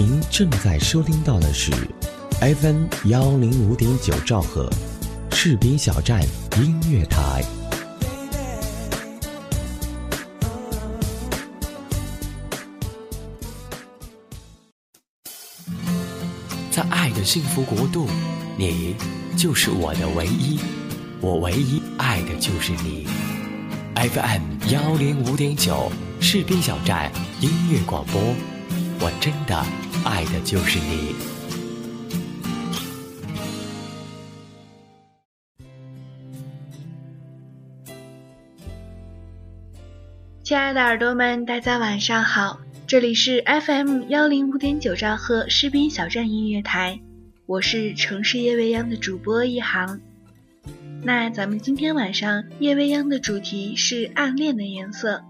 您正在收听到的是 FM 幺零五点九兆赫，士兵小站音乐台。在爱的幸福国度，你就是我的唯一，我唯一爱的就是你。FM 幺零五点九，士兵小站音乐广播，我真的爱的就是你。亲爱的耳朵们，大家晚上好，这里是 FM 幺零五点九兆赫士兵小站音乐台，我是城市夜未央的主播一航。那咱们今天晚上夜未央的主题是暗恋的颜色，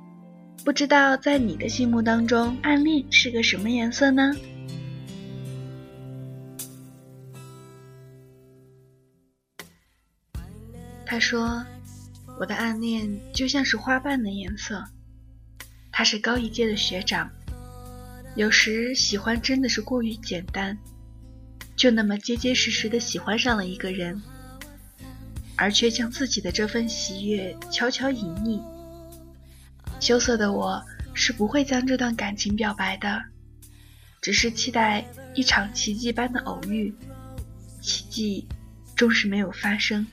不知道在你的心目当中，暗恋是个什么颜色呢？他说：“我的暗恋就像是花瓣的颜色。”他是高一届的学长，有时喜欢真的是过于简单，就那么结结实实的喜欢上了一个人，而却将自己的这份喜悦悄悄隐匿。羞涩的我是不会将这段感情表白的，只是期待一场奇迹般的偶遇，奇迹终是没有发生。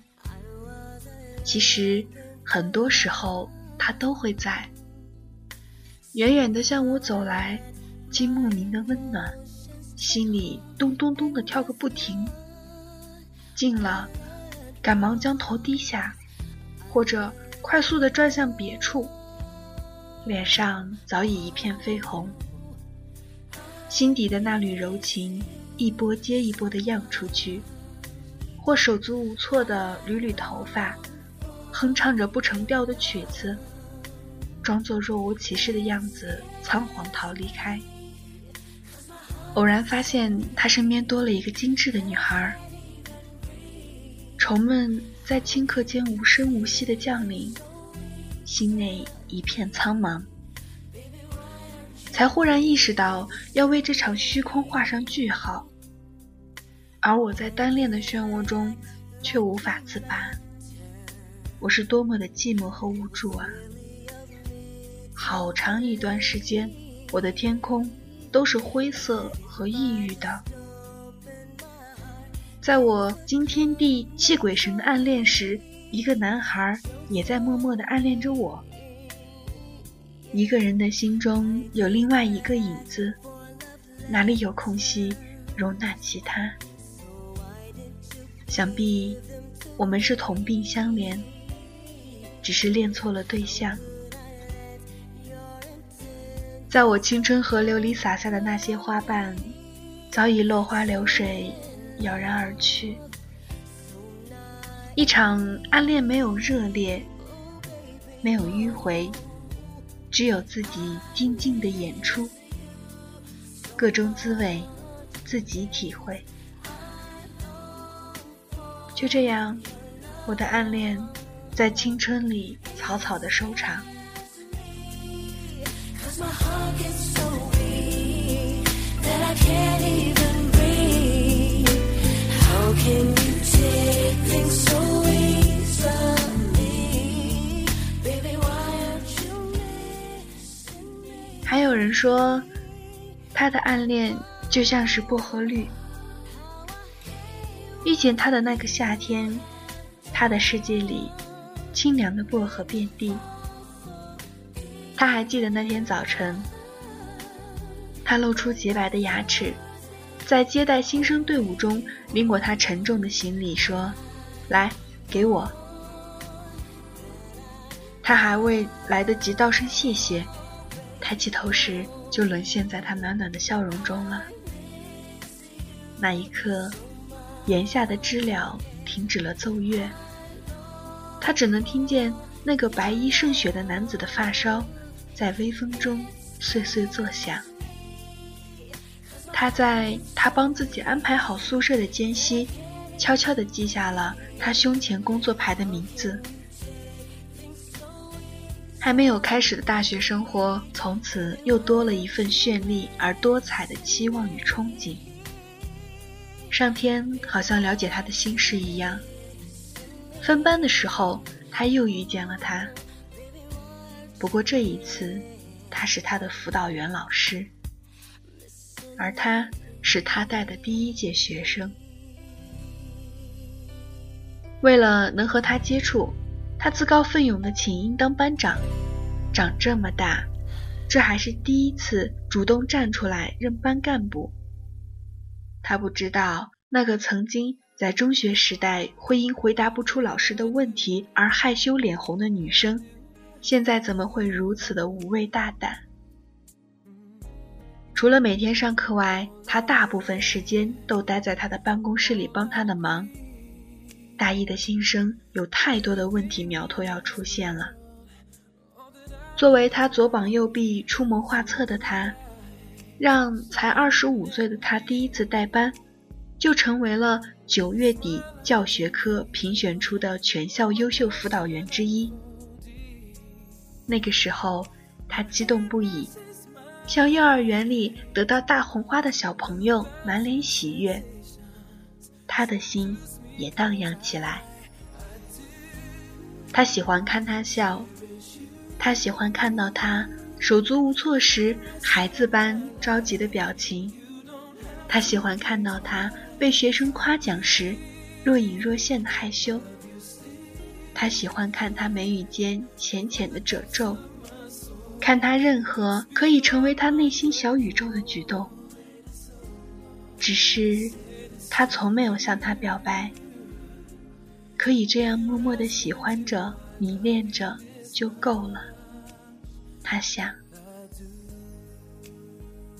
其实很多时候，他都会在。远远的向我走来，竟莫名的温暖，心里咚咚咚的跳个不停。近了，赶忙将头低下，或者快速的转向别处，脸上早已一片绯红。心底的那缕柔情，一波接一波的漾出去，或手足无措的捋捋头发，哼唱着不成调的曲子。装作若无其事的样子，仓皇逃离开。偶然发现他身边多了一个精致的女孩。虫们在顷刻间无声无息的降临，心内一片苍茫。才忽然意识到要为这场虚空画上句号。而我在单恋的漩涡中，却无法自拔。我是多么的寂寞和无助啊！好长一段时间，我的天空都是灰色和抑郁的。在我惊天地泣鬼神的暗恋时，一个男孩也在默默的暗恋着我。一个人的心中有另外一个影子，哪里有空隙容纳其他？想必我们是同病相怜，只是恋错了对象。在我青春河流里洒下的那些花瓣，早已落花流水，杳然而去。一场暗恋没有热烈，没有迂回，只有自己静静的演出，各种滋味自己体会。就这样，我的暗恋在青春里草草的收场。有人说，他的暗恋就像是薄荷绿。遇见他的那个夏天，他的世界里清凉的薄荷遍地。他还记得那天早晨，他露出洁白的牙齿，在接待新生队伍中拎过他沉重的行李，说：“来，给我。”他还未来得及道声谢谢，抬起头时就沦陷在他暖暖的笑容中了。那一刻，檐下的知了停止了奏乐，他只能听见那个白衣胜雪的男子的发梢。在微风中碎碎作响。他在他帮自己安排好宿舍的间隙，悄悄地记下了他胸前工作牌的名字。还没有开始的大学生活，从此又多了一份绚丽而多彩的期望与憧憬。上天好像了解他的心事一样，分班的时候他又遇见了他。不过这一次，他是他的辅导员老师，而他是他带的第一届学生。为了能和他接触，他自告奋勇的请缨当班长。长这么大，这还是第一次主动站出来任班干部。他不知道，那个曾经在中学时代会因回答不出老师的问题而害羞脸红的女生。现在怎么会如此的无畏大胆？除了每天上课外，他大部分时间都待在他的办公室里帮他的忙。大一的新生有太多的问题苗头要出现了。作为他左膀右臂、出谋划策的他，让才二十五岁的他第一次带班，就成为了九月底教学科评选出的全校优秀辅导员之一。那个时候，他激动不已，像幼儿园里得到大红花的小朋友，满脸喜悦。他的心也荡漾起来。他喜欢看他笑，他喜欢看到他手足无措时孩子般着急的表情，他喜欢看到他被学生夸奖时若隐若现的害羞。他喜欢看他眉宇间浅浅的褶皱，看他任何可以成为他内心小宇宙的举动。只是，他从没有向他表白。可以这样默默的喜欢着、迷恋着就够了。他想，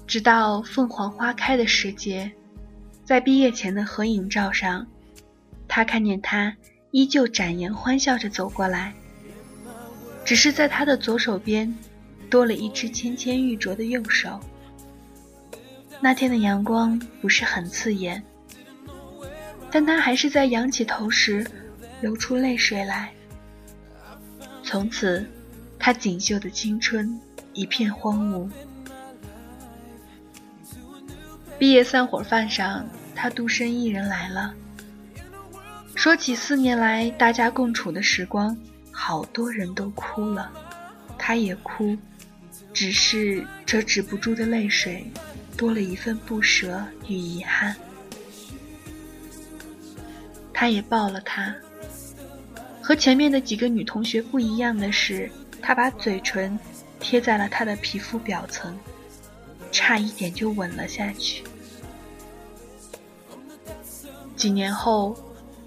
直到凤凰花开的时节，在毕业前的合影照上，他看见他。依旧展颜欢笑着走过来，只是在他的左手边多了一只纤纤玉镯的右手。那天的阳光不是很刺眼，但他还是在仰起头时流出泪水来。从此，他锦绣的青春一片荒芜。毕业散伙饭上，他独身一人来了。说起四年来大家共处的时光，好多人都哭了，他也哭，只是这止不住的泪水，多了一份不舍与遗憾。他也抱了他，和前面的几个女同学不一样的是，她把嘴唇贴在了她的皮肤表层，差一点就吻了下去。几年后。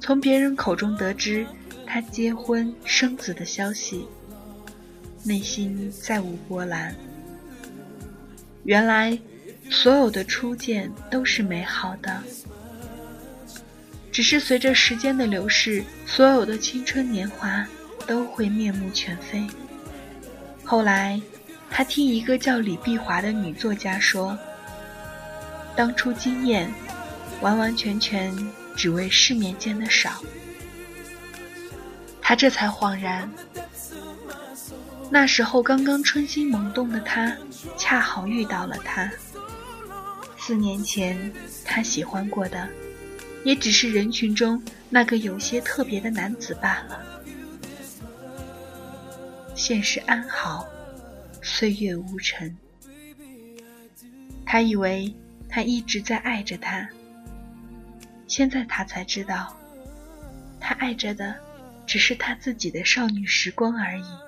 从别人口中得知他结婚生子的消息，内心再无波澜。原来，所有的初见都是美好的，只是随着时间的流逝，所有的青春年华都会面目全非。后来，他听一个叫李碧华的女作家说，当初惊艳，完完全全。只为世面见的少，他这才恍然，那时候刚刚春心萌动的他，恰好遇到了他。四年前他喜欢过的，也只是人群中那个有些特别的男子罢了。现实安好，岁月无尘。他以为他一直在爱着他。现在他才知道，他爱着的只是他自己的少女时光而已。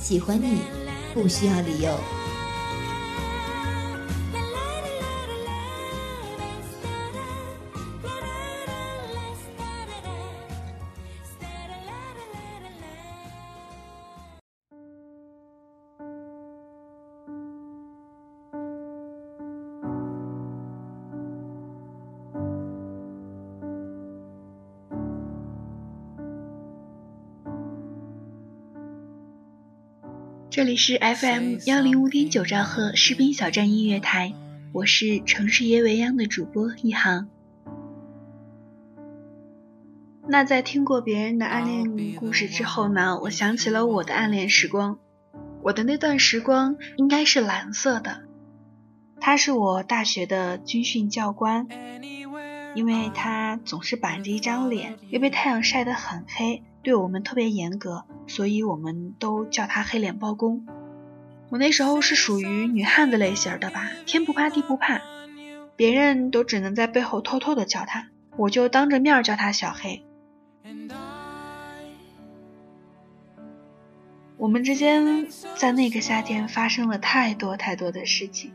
喜欢你不需要理由。这里是 FM 幺零五点九兆赫士兵小站音乐台，我是城市夜未央的主播一航。那在听过别人的暗恋故事之后呢，我想起了我的暗恋时光。我的那段时光应该是蓝色的，他是我大学的军训教官，因为他总是板着一张脸，又被太阳晒得很黑。对我们特别严格，所以我们都叫他黑脸包公。我那时候是属于女汉子类型的吧，天不怕地不怕，别人都只能在背后偷偷的叫他，我就当着面叫他小黑。我们之间在那个夏天发生了太多太多的事情，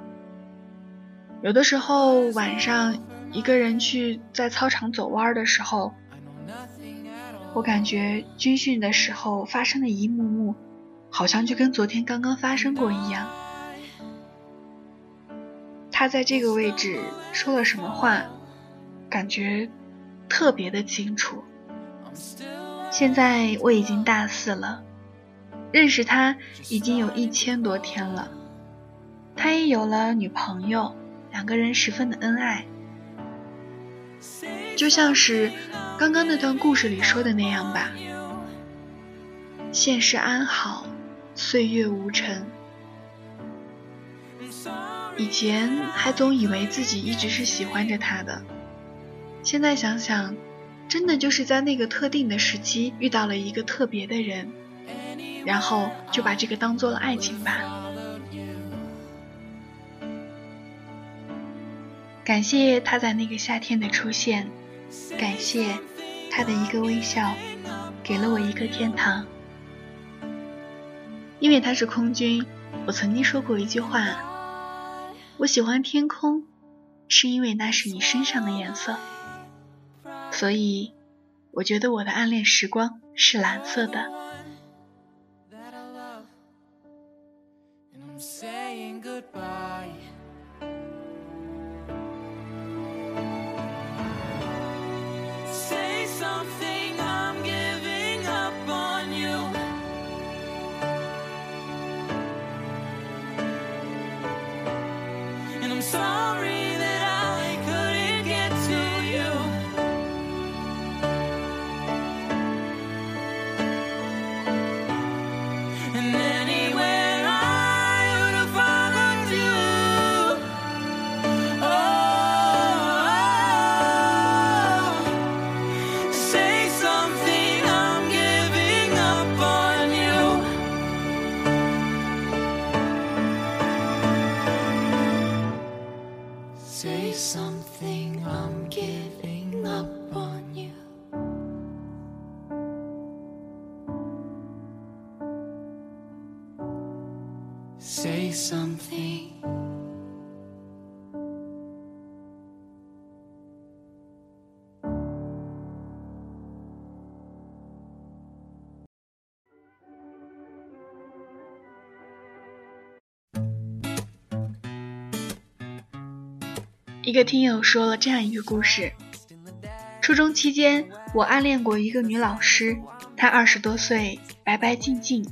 有的时候晚上一个人去在操场走弯的时候。我感觉军训的时候发生的一幕幕，好像就跟昨天刚刚发生过一样。他在这个位置说了什么话，感觉特别的清楚。现在我已经大四了，认识他已经有一千多天了，他也有了女朋友，两个人十分的恩爱，就像是。刚刚那段故事里说的那样吧，现世安好，岁月无尘。以前还总以为自己一直是喜欢着他的，现在想想，真的就是在那个特定的时期遇到了一个特别的人，然后就把这个当做了爱情吧。感谢他在那个夏天的出现。感谢他的一个微笑，给了我一个天堂。因为他是空军，我曾经说过一句话：我喜欢天空，是因为那是你身上的颜色。所以，我觉得我的暗恋时光是蓝色的。something。一个听友说了这样一个故事：初中期间，我暗恋过一个女老师，她二十多岁，白白净净，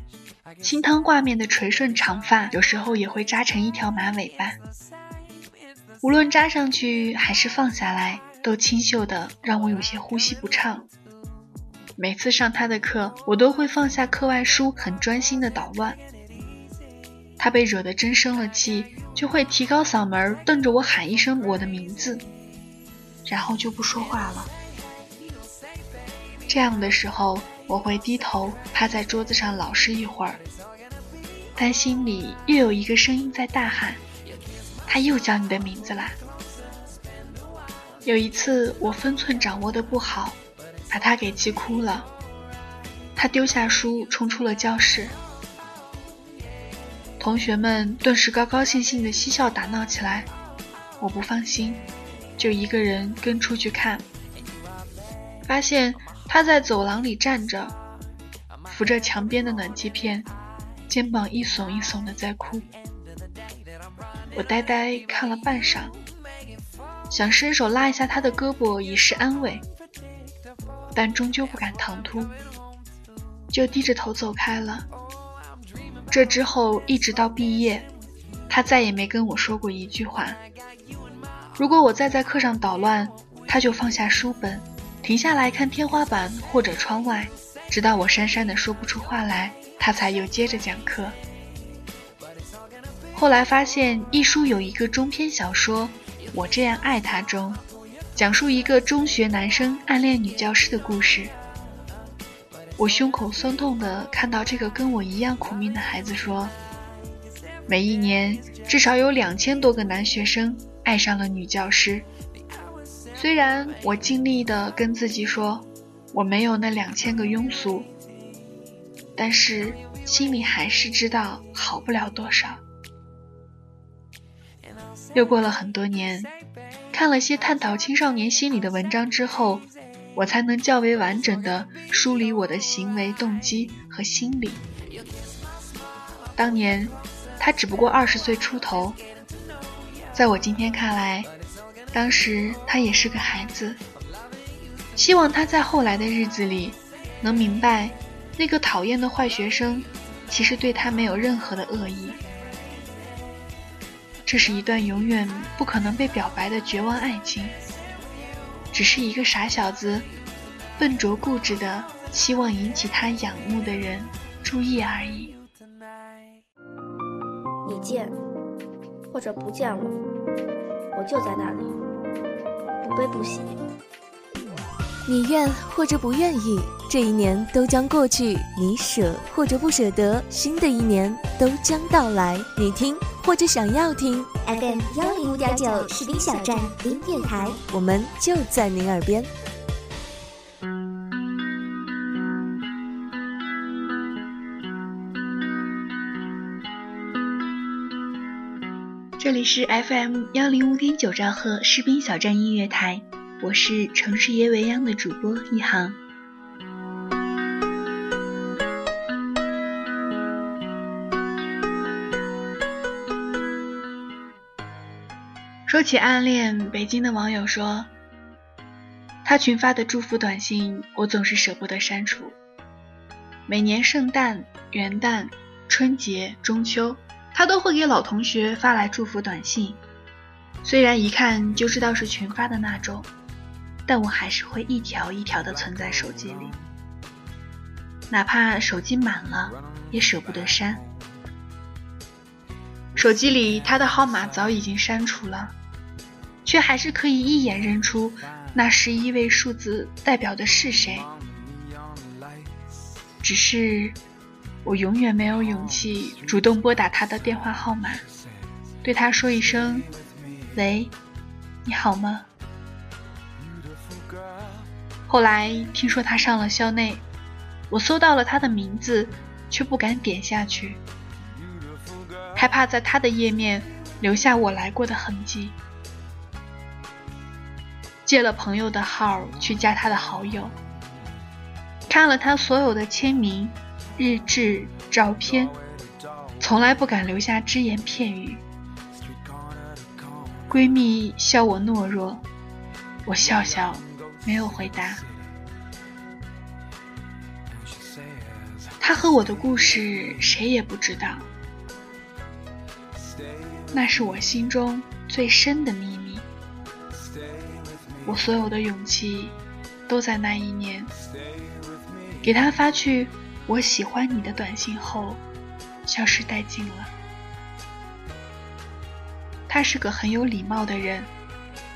清汤挂面的垂顺长发，有时候也会扎成一条马尾巴。无论扎上去还是放下来，都清秀的让我有些呼吸不畅。每次上他的课，我都会放下课外书，很专心的捣乱。他被惹得真生了气。就会提高嗓门，瞪着我喊一声我的名字，然后就不说话了。这样的时候，我会低头趴在桌子上老实一会儿，但心里又有一个声音在大喊：“他又叫你的名字啦！”有一次，我分寸掌握的不好，把他给气哭了。他丢下书，冲出了教室。同学们顿时高高兴兴的嬉笑打闹起来，我不放心，就一个人跟出去看，发现他在走廊里站着，扶着墙边的暖气片，肩膀一耸一耸的在哭。我呆呆看了半晌，想伸手拉一下他的胳膊以示安慰，但终究不敢唐突，就低着头走开了。这之后一直到毕业，他再也没跟我说过一句话。如果我再在课上捣乱，他就放下书本，停下来看天花板或者窗外，直到我讪讪的说不出话来，他才又接着讲课。后来发现，一书有一个中篇小说《我这样爱他》中，讲述一个中学男生暗恋女教师的故事。我胸口酸痛的看到这个跟我一样苦命的孩子说：“每一年至少有两千多个男学生爱上了女教师。虽然我尽力的跟自己说我没有那两千个庸俗，但是心里还是知道好不了多少。”又过了很多年，看了些探讨青少年心理的文章之后，我才能较为完整的梳理我的行为动机和心理。当年，他只不过二十岁出头，在我今天看来，当时他也是个孩子。希望他在后来的日子里，能明白，那个讨厌的坏学生，其实对他没有任何的恶意。这是一段永远不可能被表白的绝望爱情，只是一个傻小子，笨拙固执的希望引起他仰慕的人注意而已。你见或者不见我，我就在那里，不悲不喜。你愿或者不愿意，这一年都将过去；你舍或者不舍得，新的一年都将到来。你听。或者想要听 FM 幺零五点九士兵小站音乐台，我们就在您耳边。是 FM 幺零五点九兆赫士兵小站音乐台，我是城市夜未央的主播一航。说起暗恋，北京的网友说，他群发的祝福短信，我总是舍不得删除。每年圣诞、元旦、春节、中秋，他都会给老同学发来祝福短信。虽然一看就知道是群发的那种，但我还是会一条一条的存在手机里，哪怕手机满了，也舍不得删。手机里他的号码早已经删除了。却还是可以一眼认出那十一位数字代表的是谁，只是我永远没有勇气主动拨打他的电话号码，对他说一声“喂，你好吗？”后来听说他上了校内，我搜到了他的名字，却不敢点下去，害怕在他的页面留下我来过的痕迹。借了朋友的号去加他的好友，看了他所有的签名、日志、照片，从来不敢留下只言片语。闺蜜笑我懦弱，我笑笑，没有回答。她和我的故事谁也不知道，那是我心中最深的秘密。我所有的勇气，都在那一年，给他发去“我喜欢你”的短信后，消失殆尽了。他是个很有礼貌的人，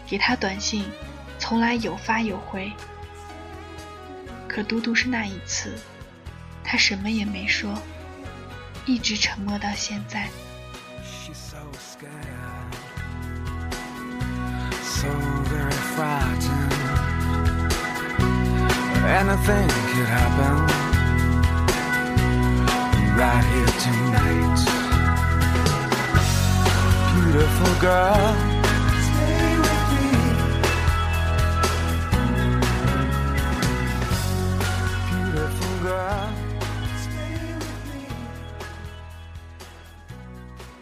给他短信，从来有发有回。可独独是那一次，他什么也没说，一直沉默到现在。so very frightened. Anything could happen right here tonight. Beautiful girl. Stay with me. Beautiful girl. stay with me.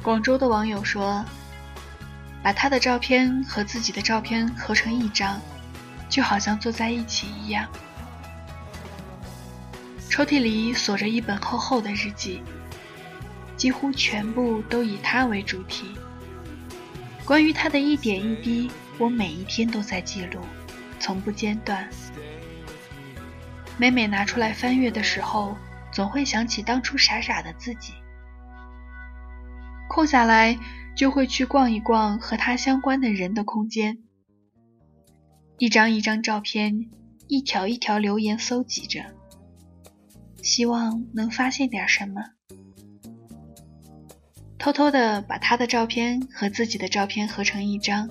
广州的网友说。把他的照片和自己的照片合成一张，就好像坐在一起一样。抽屉里锁着一本厚厚的日记，几乎全部都以他为主题。关于他的一点一滴，我每一天都在记录，从不间断。每每拿出来翻阅的时候，总会想起当初傻傻的自己。空下来就会去逛一逛和他相关的人的空间，一张一张照片，一条一条留言搜集着，希望能发现点什么。偷偷的把他的照片和自己的照片合成一张，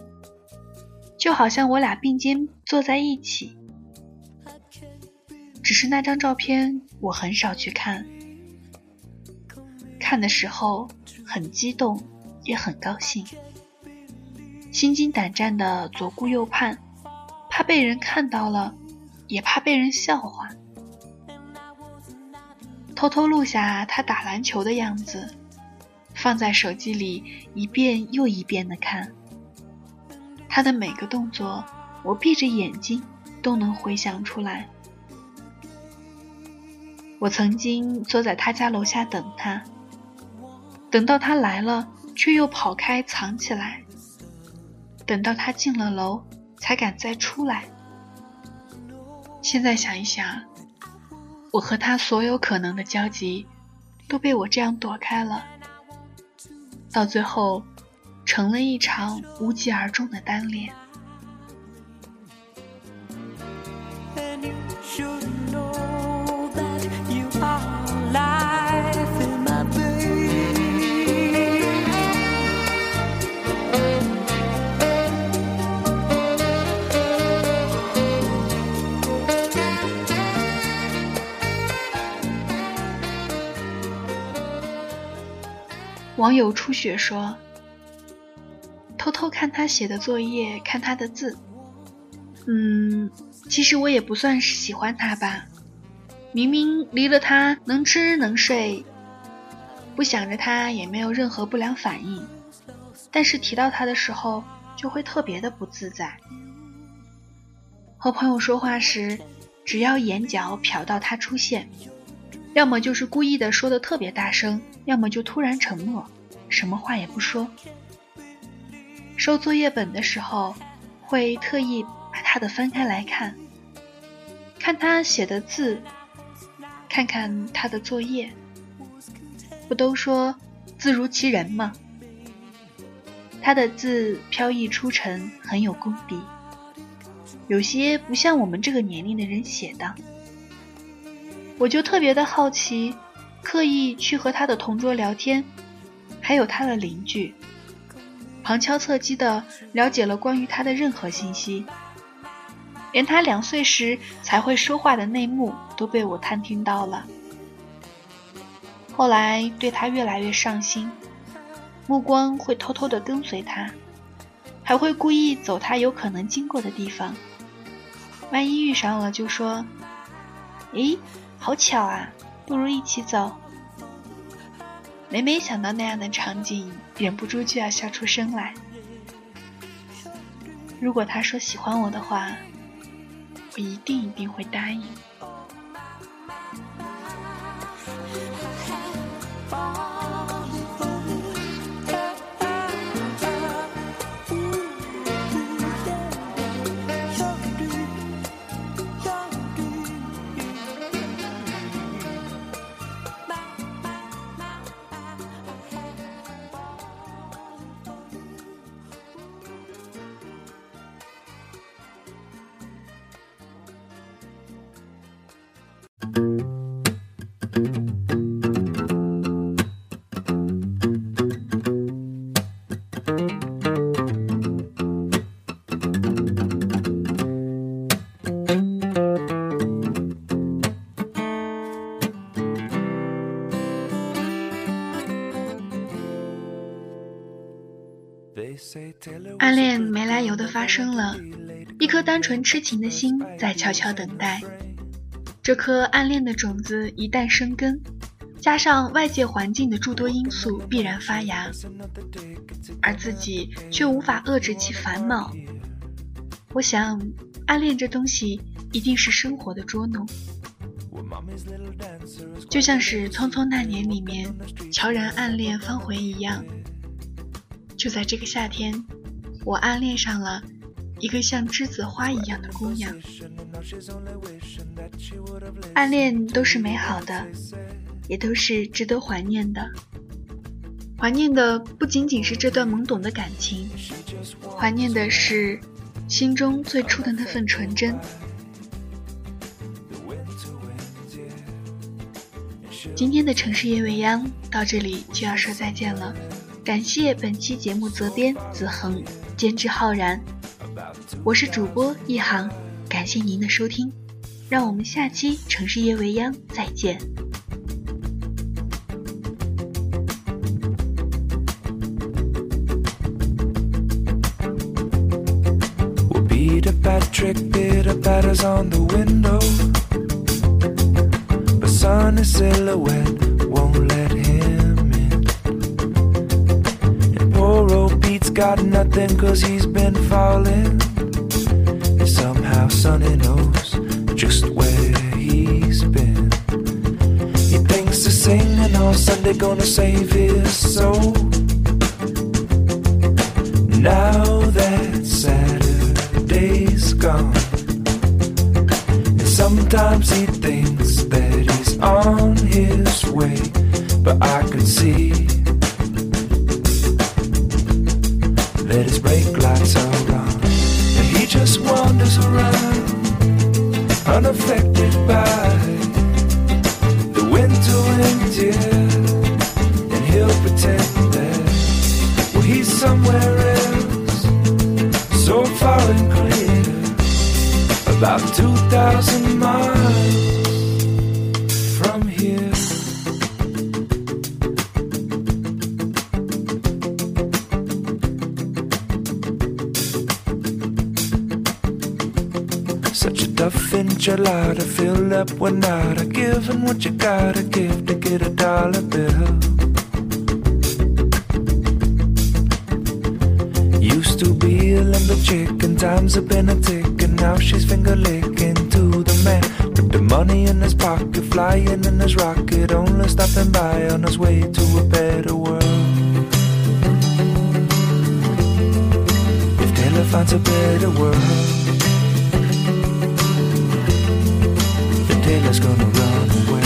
就好像我俩并肩坐在一起。只是那张照片我很少去看，看的时候很激动，也很高兴，心惊胆战的左顾右盼，怕被人看到了，也怕被人笑话。偷偷录下他打篮球的样子，放在手机里一遍又一遍的看。他的每个动作，我闭着眼睛都能回想出来。我曾经坐在他家楼下等他，等到他来了，却又跑开藏起来，等到他进了楼，才敢再出来。现在想一想，我和他所有可能的交集，都被我这样躲开了，到最后，成了一场无疾而终的单恋。网友初雪说：“偷偷看他写的作业，看他的字。嗯，其实我也不算是喜欢他吧。明明离了他能吃能睡，不想着他也没有任何不良反应，但是提到他的时候就会特别的不自在。和朋友说话时，只要眼角瞟到他出现，要么就是故意的说的特别大声，要么就突然沉默。”什么话也不说。收作业本的时候，会特意把他的翻开来看，看他写的字，看看他的作业。不都说字如其人吗？他的字飘逸出尘，很有功底，有些不像我们这个年龄的人写的。我就特别的好奇，刻意去和他的同桌聊天。还有他的邻居，旁敲侧击的了解了关于他的任何信息，连他两岁时才会说话的内幕都被我探听到了。后来对他越来越上心，目光会偷偷的跟随他，还会故意走他有可能经过的地方。万一遇上了，就说：“诶，好巧啊，不如一起走。”每每想到那样的场景，忍不住就要笑出声来。如果他说喜欢我的话，我一定一定会答应。暗恋没来由的发生了，一颗单纯痴情的心在悄悄等待。这颗暗恋的种子一旦生根，加上外界环境的诸多因素，必然发芽，而自己却无法遏制其繁茂。我想，暗恋这东西一定是生活的捉弄，就像是《匆匆那年》里面乔然暗恋方茴一样。就在这个夏天，我暗恋上了一个像栀子花一样的姑娘。暗恋都是美好的，也都是值得怀念的。怀念的不仅仅是这段懵懂的感情，怀念的是心中最初的那份纯真。今天的城市夜未央到这里就要说再见了，感谢本期节目责编子恒，监制浩然，我是主播一航，感谢您的收听，让我们下期城市夜未央再见。Cause he's been falling. And somehow Sonny knows just where he's been. He thinks the singing on Sunday gonna save his soul. Now that Saturday's gone, and sometimes he thinks that he's on his way, but I can see lights are and he just wanders around, unaffected by the winter wind, yeah, and he'll pretend that well, he's somewhere else, so far and clear, about 2,000 miles up one night. I given what you gotta give to get a dollar bill. Used to be a limber chick, and times have been a tick, and now she's finger licking to the man with the money in his pocket, flying in his rocket, only stopping by on his way to a better world. If Taylor finds a better world, Taylor's gonna run away.